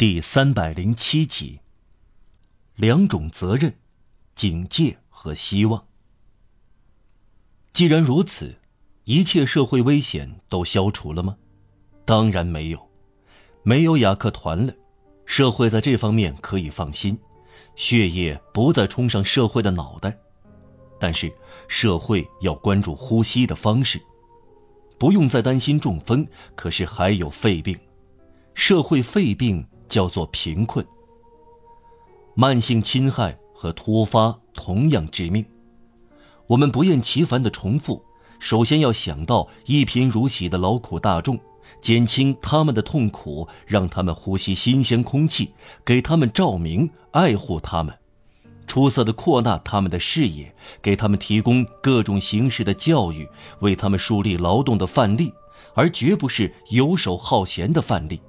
第三百零七集。两种责任：警戒和希望。既然如此，一切社会危险都消除了吗？当然没有。没有雅克团了，社会在这方面可以放心，血液不再冲上社会的脑袋。但是，社会要关注呼吸的方式，不用再担心中风。可是还有肺病，社会肺病叫做贫困。慢性侵害和突发同样致命。我们不厌其烦地重复：首先要想到一贫如洗的劳苦大众，减轻他们的痛苦，让他们呼吸新鲜空气，给他们照明，爱护他们。出色的扩大他们的视野，给他们提供各种形式的教育，为他们树立劳动的范例，而绝不是游手好闲的范例。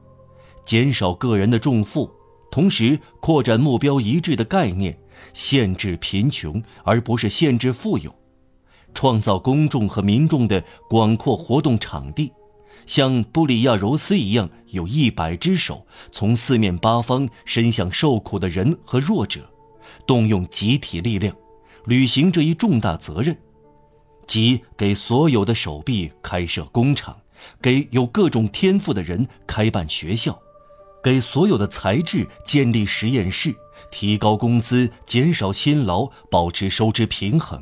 减少个人的重负，同时扩展目标一致的概念，限制贫穷而不是限制富有，创造公众和民众的广阔活动场地，像布里亚柔斯一样，有一百只手从四面八方伸向受苦的人和弱者。动用集体力量，履行这一重大责任，即给所有的手臂开设工厂，给有各种天赋的人开办学校，给所有的才智建立实验室，提高工资，减少辛劳，保持收支平衡。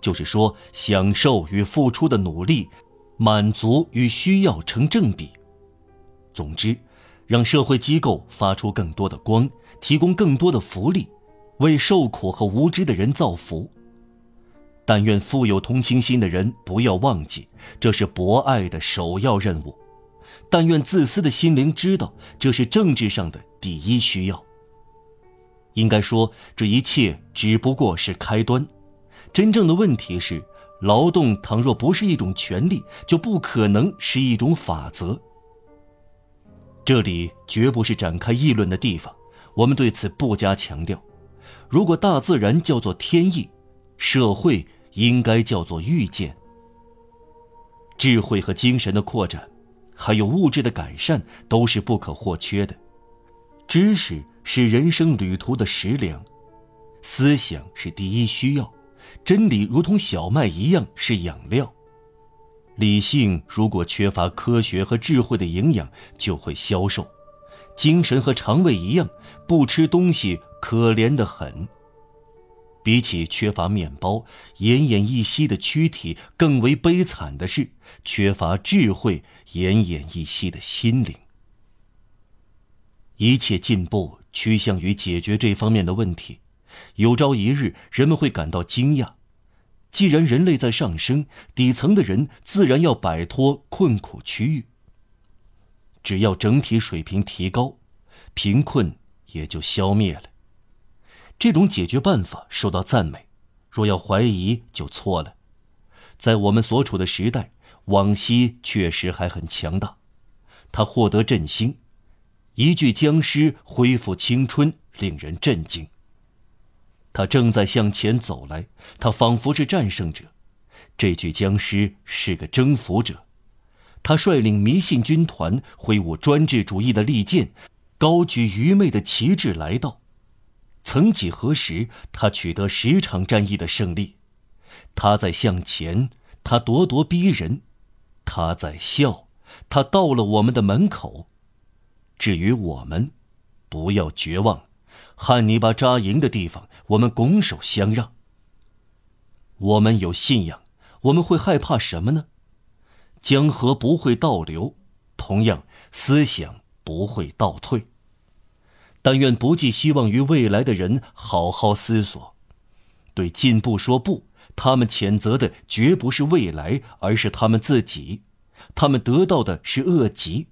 就是说，享受与付出的努力，满足与需要成正比。总之，让社会机构发出更多的光，提供更多的福利。为受苦和无知的人造福。但愿富有同情心的人不要忘记，这是博爱的首要任务；但愿自私的心灵知道，这是政治上的第一需要。应该说，这一切只不过是开端。真正的问题是，劳动倘若不是一种权利，就不可能是一种法则。这里绝不是展开议论的地方，我们对此不加强调。如果大自然叫做天意，社会应该叫做遇见。智慧和精神的扩展，还有物质的改善，都是不可或缺的。知识是人生旅途的食粮，思想是第一需要，真理如同小麦一样是养料。理性如果缺乏科学和智慧的营养，就会消瘦。精神和肠胃一样，不吃东西。可怜的很。比起缺乏面包、奄奄一息的躯体，更为悲惨的是缺乏智慧、奄奄一息的心灵。一切进步趋向于解决这方面的问题，有朝一日人们会感到惊讶。既然人类在上升，底层的人自然要摆脱困苦区域。只要整体水平提高，贫困也就消灭了。这种解决办法受到赞美，若要怀疑就错了。在我们所处的时代，往昔确实还很强大，他获得振兴，一具僵尸恢复青春，令人震惊。他正在向前走来，他仿佛是战胜者，这具僵尸是个征服者，他率领迷信军团，挥舞专制主义的利剑，高举愚昧的旗帜来到。曾几何时，他取得十场战役的胜利，他在向前，他咄咄逼人，他在笑，他到了我们的门口。至于我们，不要绝望，汉尼拔扎营的地方，我们拱手相让。我们有信仰，我们会害怕什么呢？江河不会倒流，同样，思想不会倒退。但愿不寄希望于未来的人好好思索，对进步说不。他们谴责的绝不是未来，而是他们自己。他们得到的是恶疾，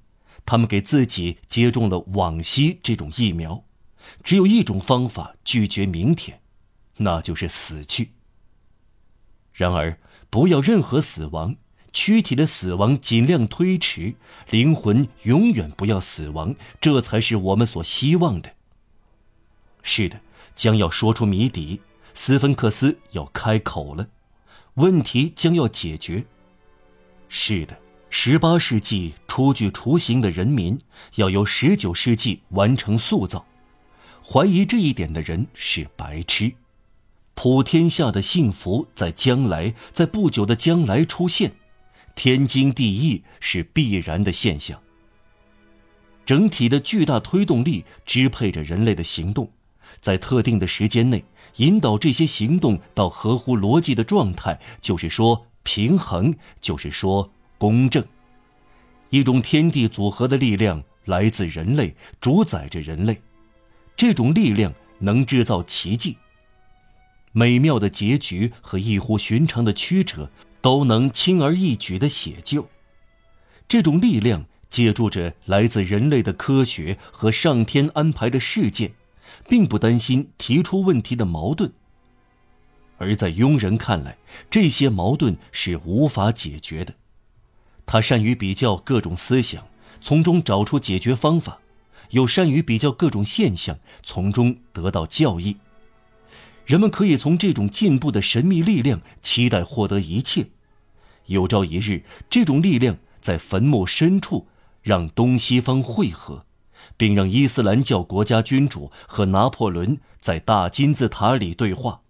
他们给自己接种了往昔这种疫苗。只有一种方法拒绝明天，那就是死去。然而，不要任何死亡。躯体的死亡尽量推迟，灵魂永远不要死亡，这才是我们所希望的。是的，将要说出谜底，斯芬克斯要开口了，问题将要解决。是的，十八世纪初具雏形的人民要由十九世纪完成塑造，怀疑这一点的人是白痴。普天下的幸福在将来，在不久的将来出现，天经地义是必然的现象。整体的巨大推动力支配着人类的行动，在特定的时间内引导这些行动到合乎逻辑的状态，就是说平衡，就是说。公正，一种天地组合的力量来自人类，主宰着人类。这种力量能制造奇迹。美妙的结局和异乎寻常的曲折都能轻而易举的写就。这种力量借助着来自人类的科学和上天安排的事件，并不担心提出问题的矛盾。而在庸人看来，这些矛盾是无法解决的。他善于比较各种思想，从中找出解决方法；又善于比较各种现象，从中得到教益。人们可以从这种进步的神秘力量期待获得一切。有朝一日，这种力量在坟墓深处让东西方汇合，并让伊斯兰教国家君主和拿破仑在大金字塔里对话。